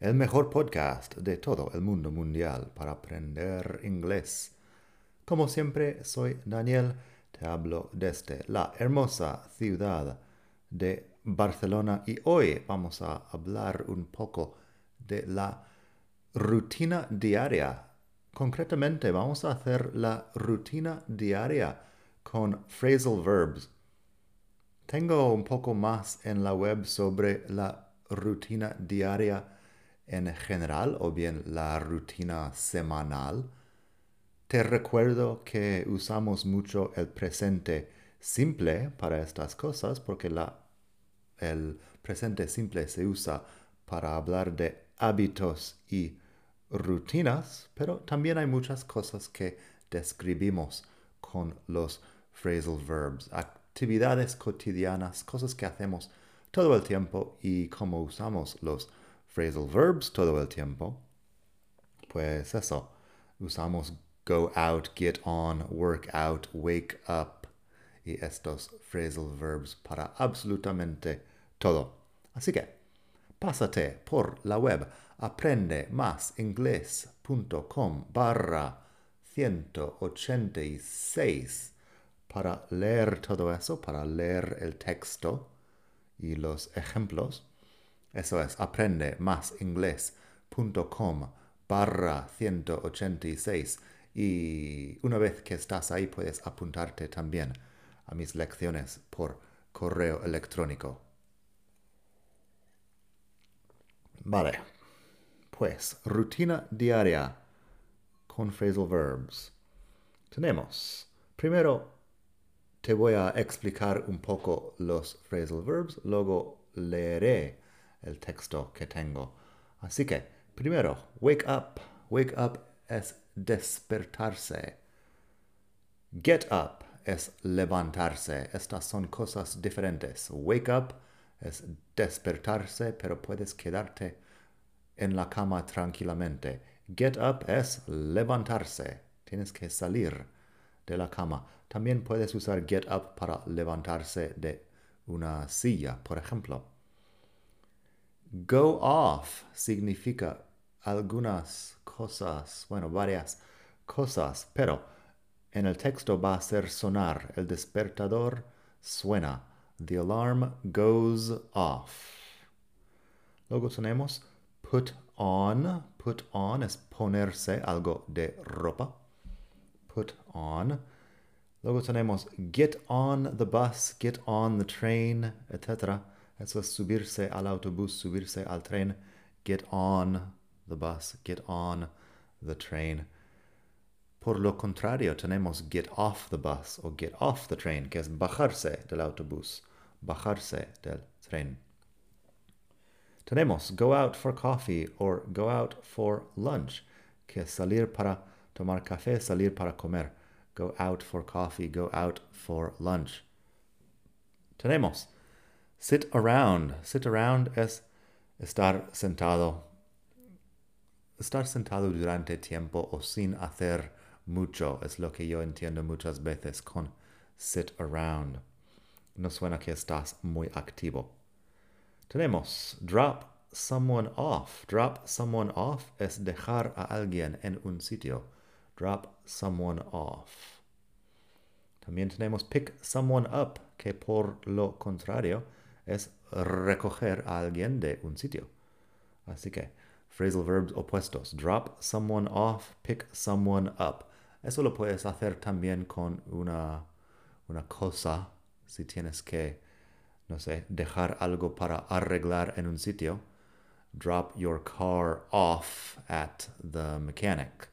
el mejor podcast de todo el mundo mundial para aprender inglés. Como siempre, soy Daniel, te hablo desde la hermosa ciudad de Barcelona y hoy vamos a hablar un poco de la rutina diaria. Concretamente vamos a hacer la rutina diaria con phrasal verbs. Tengo un poco más en la web sobre la rutina diaria en general o bien la rutina semanal, te recuerdo que usamos mucho el presente simple para estas cosas porque la, el presente simple se usa para hablar de hábitos y rutinas, pero también hay muchas cosas que describimos con los phrasal verbs, actividades cotidianas, cosas que hacemos todo el tiempo y cómo usamos los phrasal verbs todo el tiempo, pues eso, usamos go out, get on, work out, wake up y estos phrasal verbs para absolutamente todo. Así que, pásate por la web aprendemasingles.com barra 186 para leer todo eso, para leer el texto y los ejemplos. Eso es aprendemasingles.com barra 186 y una vez que estás ahí puedes apuntarte también a mis lecciones por correo electrónico. Vale, pues rutina diaria con phrasal verbs. Tenemos, primero te voy a explicar un poco los phrasal verbs, luego leeré el texto que tengo. Así que, primero, wake up. Wake up es despertarse. Get up es levantarse. Estas son cosas diferentes. Wake up es despertarse, pero puedes quedarte en la cama tranquilamente. Get up es levantarse. Tienes que salir de la cama. También puedes usar get up para levantarse de una silla, por ejemplo. Go off significa algunas cosas, bueno, varias cosas, pero en el texto va a ser sonar. El despertador suena. The alarm goes off. Luego tenemos put on. Put on es ponerse algo de ropa. Put on. Luego tenemos get on the bus, get on the train, etc. Eso es subirse al autobús, subirse al tren. Get on the bus, get on the train. Por lo contrario, tenemos get off the bus o get off the train, que es bajarse del autobús, bajarse del tren. Tenemos go out for coffee or go out for lunch, que es salir para tomar café, salir para comer. Go out for coffee, go out for lunch. Tenemos Sit around. Sit around es estar sentado. Estar sentado durante tiempo o sin hacer mucho es lo que yo entiendo muchas veces con sit around. No suena que estás muy activo. Tenemos drop someone off. Drop someone off es dejar a alguien en un sitio. Drop someone off. También tenemos pick someone up, que por lo contrario es recoger a alguien de un sitio. Así que, phrasal verbs opuestos. Drop someone off, pick someone up. Eso lo puedes hacer también con una, una cosa, si tienes que, no sé, dejar algo para arreglar en un sitio. Drop your car off at the mechanic.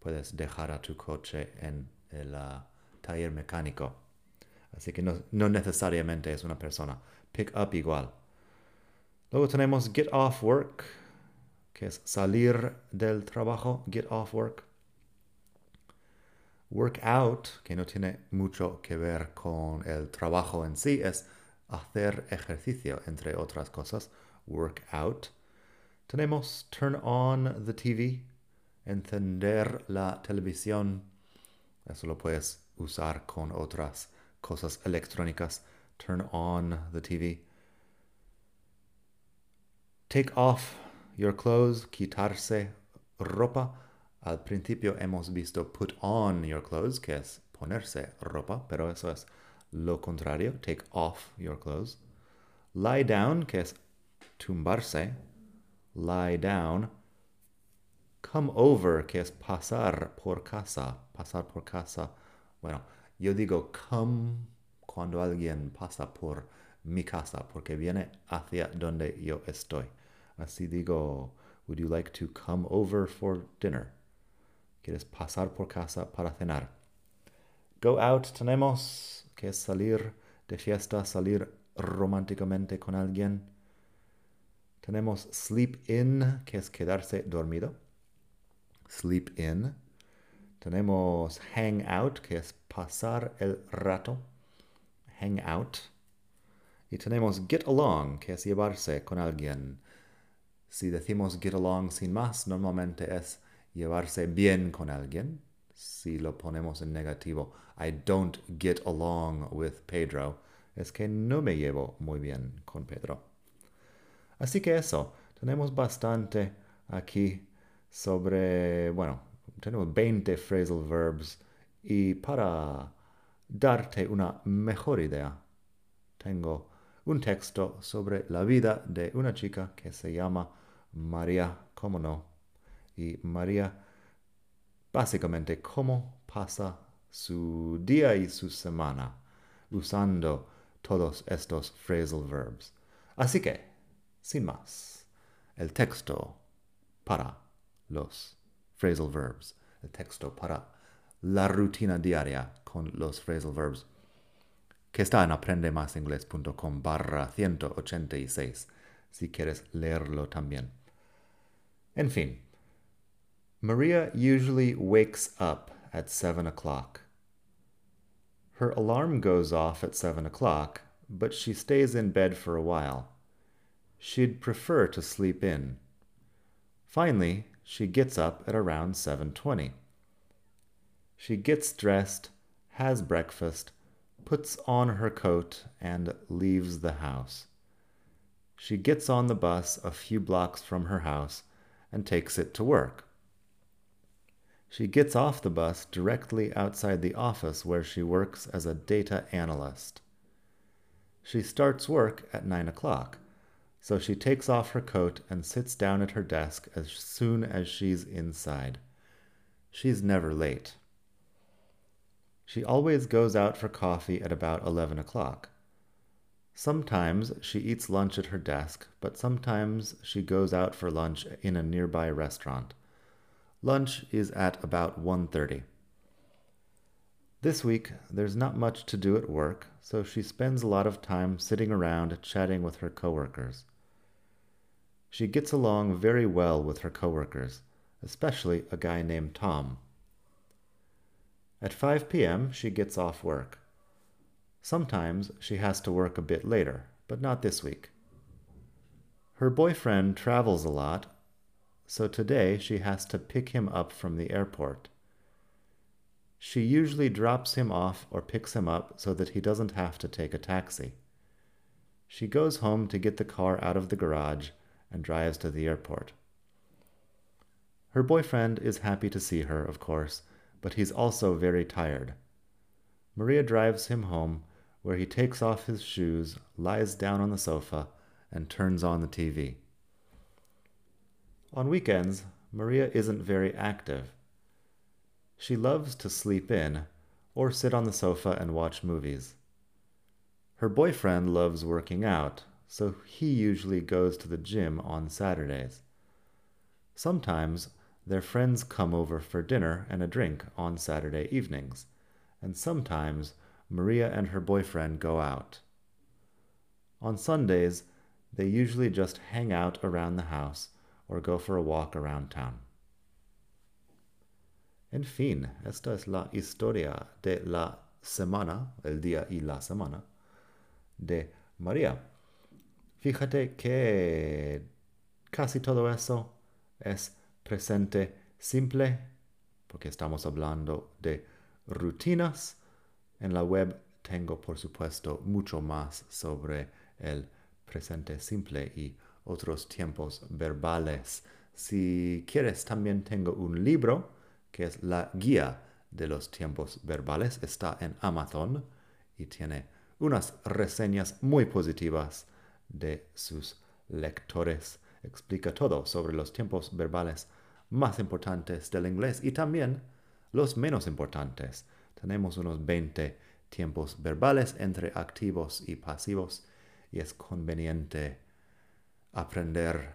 Puedes dejar a tu coche en el uh, taller mecánico. Así que no, no necesariamente es una persona. Pick up igual. Luego tenemos get off work, que es salir del trabajo, get off work. Work out, que no tiene mucho que ver con el trabajo en sí, es hacer ejercicio, entre otras cosas. Work out. Tenemos turn on the TV, encender la televisión. Eso lo puedes usar con otras cosas electrónicas. Turn on the TV. Take off your clothes, quitarse ropa. Al principio hemos visto put on your clothes, que es ponerse ropa, pero eso es lo contrario. Take off your clothes. Lie down, que es tumbarse. Lie down. Come over, que es pasar por casa. Pasar por casa. Bueno, yo digo come cuando alguien pasa por mi casa, porque viene hacia donde yo estoy. Así digo, would you like to come over for dinner? ¿Quieres pasar por casa para cenar? Go out tenemos que salir de fiesta, salir románticamente con alguien. Tenemos sleep in, que es quedarse dormido. Sleep in. Tenemos hang out, que es pasar el rato. Hang out. Y tenemos get along, que es llevarse con alguien. Si decimos get along sin más, normalmente es llevarse bien con alguien. Si lo ponemos en negativo, I don't get along with Pedro, es que no me llevo muy bien con Pedro. Así que eso, tenemos bastante aquí sobre, bueno, tenemos 20 phrasal verbs y para darte una mejor idea, tengo un texto sobre la vida de una chica que se llama María, cómo no. Y María, básicamente, cómo pasa su día y su semana usando todos estos phrasal verbs. Así que, sin más, el texto para los phrasal verbs, el texto para la rutina diaria con los phrasal verbs, que está en aprendemasingles.com barra 186, si quieres leerlo también. En fin, Maria usually wakes up at 7 o'clock. Her alarm goes off at 7 o'clock, but she stays in bed for a while. She'd prefer to sleep in. Finally, she gets up at around 7:20. She gets dressed, has breakfast, puts on her coat and leaves the house. She gets on the bus a few blocks from her house and takes it to work. She gets off the bus directly outside the office where she works as a data analyst. She starts work at 9 o'clock, so she takes off her coat and sits down at her desk as soon as she's inside. She's never late. She always goes out for coffee at about 11 o'clock. Sometimes she eats lunch at her desk, but sometimes she goes out for lunch in a nearby restaurant. Lunch is at about 1:30. This week there's not much to do at work, so she spends a lot of time sitting around chatting with her coworkers. She gets along very well with her coworkers, especially a guy named Tom. At 5 p.m., she gets off work. Sometimes she has to work a bit later, but not this week. Her boyfriend travels a lot, so today she has to pick him up from the airport. She usually drops him off or picks him up so that he doesn't have to take a taxi. She goes home to get the car out of the garage and drives to the airport. Her boyfriend is happy to see her, of course, but he's also very tired. Maria drives him home where he takes off his shoes, lies down on the sofa, and turns on the TV. On weekends, Maria isn't very active. She loves to sleep in or sit on the sofa and watch movies. Her boyfriend loves working out, so he usually goes to the gym on Saturdays. Sometimes their friends come over for dinner and a drink on Saturday evenings, and sometimes Maria and her boyfriend go out. On Sundays, they usually just hang out around the house or go for a walk around town. En fin, esta es la historia de la semana, el día y la semana de María. Fíjate que casi todo eso es presente simple, porque estamos hablando de rutinas. En la web tengo, por supuesto, mucho más sobre el presente simple y otros tiempos verbales. Si quieres, también tengo un libro que es la guía de los tiempos verbales. Está en Amazon y tiene unas reseñas muy positivas de sus lectores. Explica todo sobre los tiempos verbales más importantes del inglés y también los menos importantes. Tenemos unos 20 tiempos verbales entre activos y pasivos y es conveniente aprender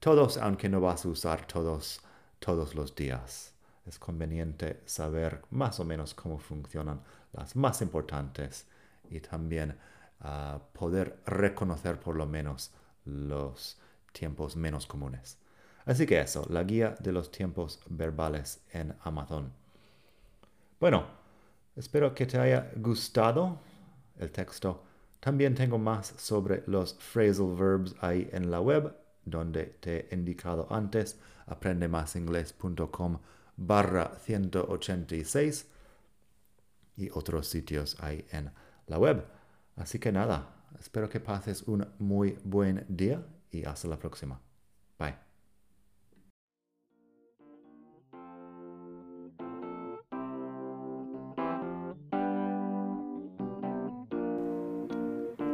todos aunque no vas a usar todos todos los días. Es conveniente saber más o menos cómo funcionan las más importantes y también ah, poder reconocer por lo menos los tiempos menos comunes. Así que eso, la guía de los tiempos verbales en Amazon. Bueno, espero que te haya gustado el texto. También tengo más sobre los phrasal verbs ahí en la web, donde te he indicado antes, aprendemasingles.com barra 186 y otros sitios ahí en la web. Así que nada, espero que pases un muy buen día y hasta la próxima. Bye.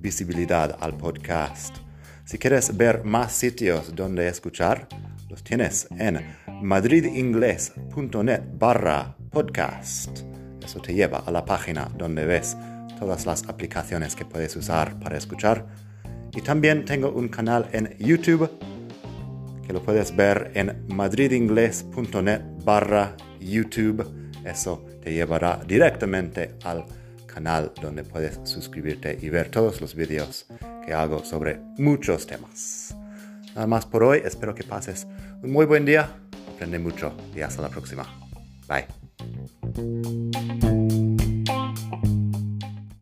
visibilidad al podcast. Si quieres ver más sitios donde escuchar, los tienes en madridingles.net barra podcast. Eso te lleva a la página donde ves todas las aplicaciones que puedes usar para escuchar. Y también tengo un canal en YouTube que lo puedes ver en madridingles.net barra YouTube. Eso te llevará directamente al canal donde puedes suscribirte y ver todos los vídeos que hago sobre muchos temas. Nada más por hoy, espero que pases un muy buen día, aprende mucho y hasta la próxima. Bye.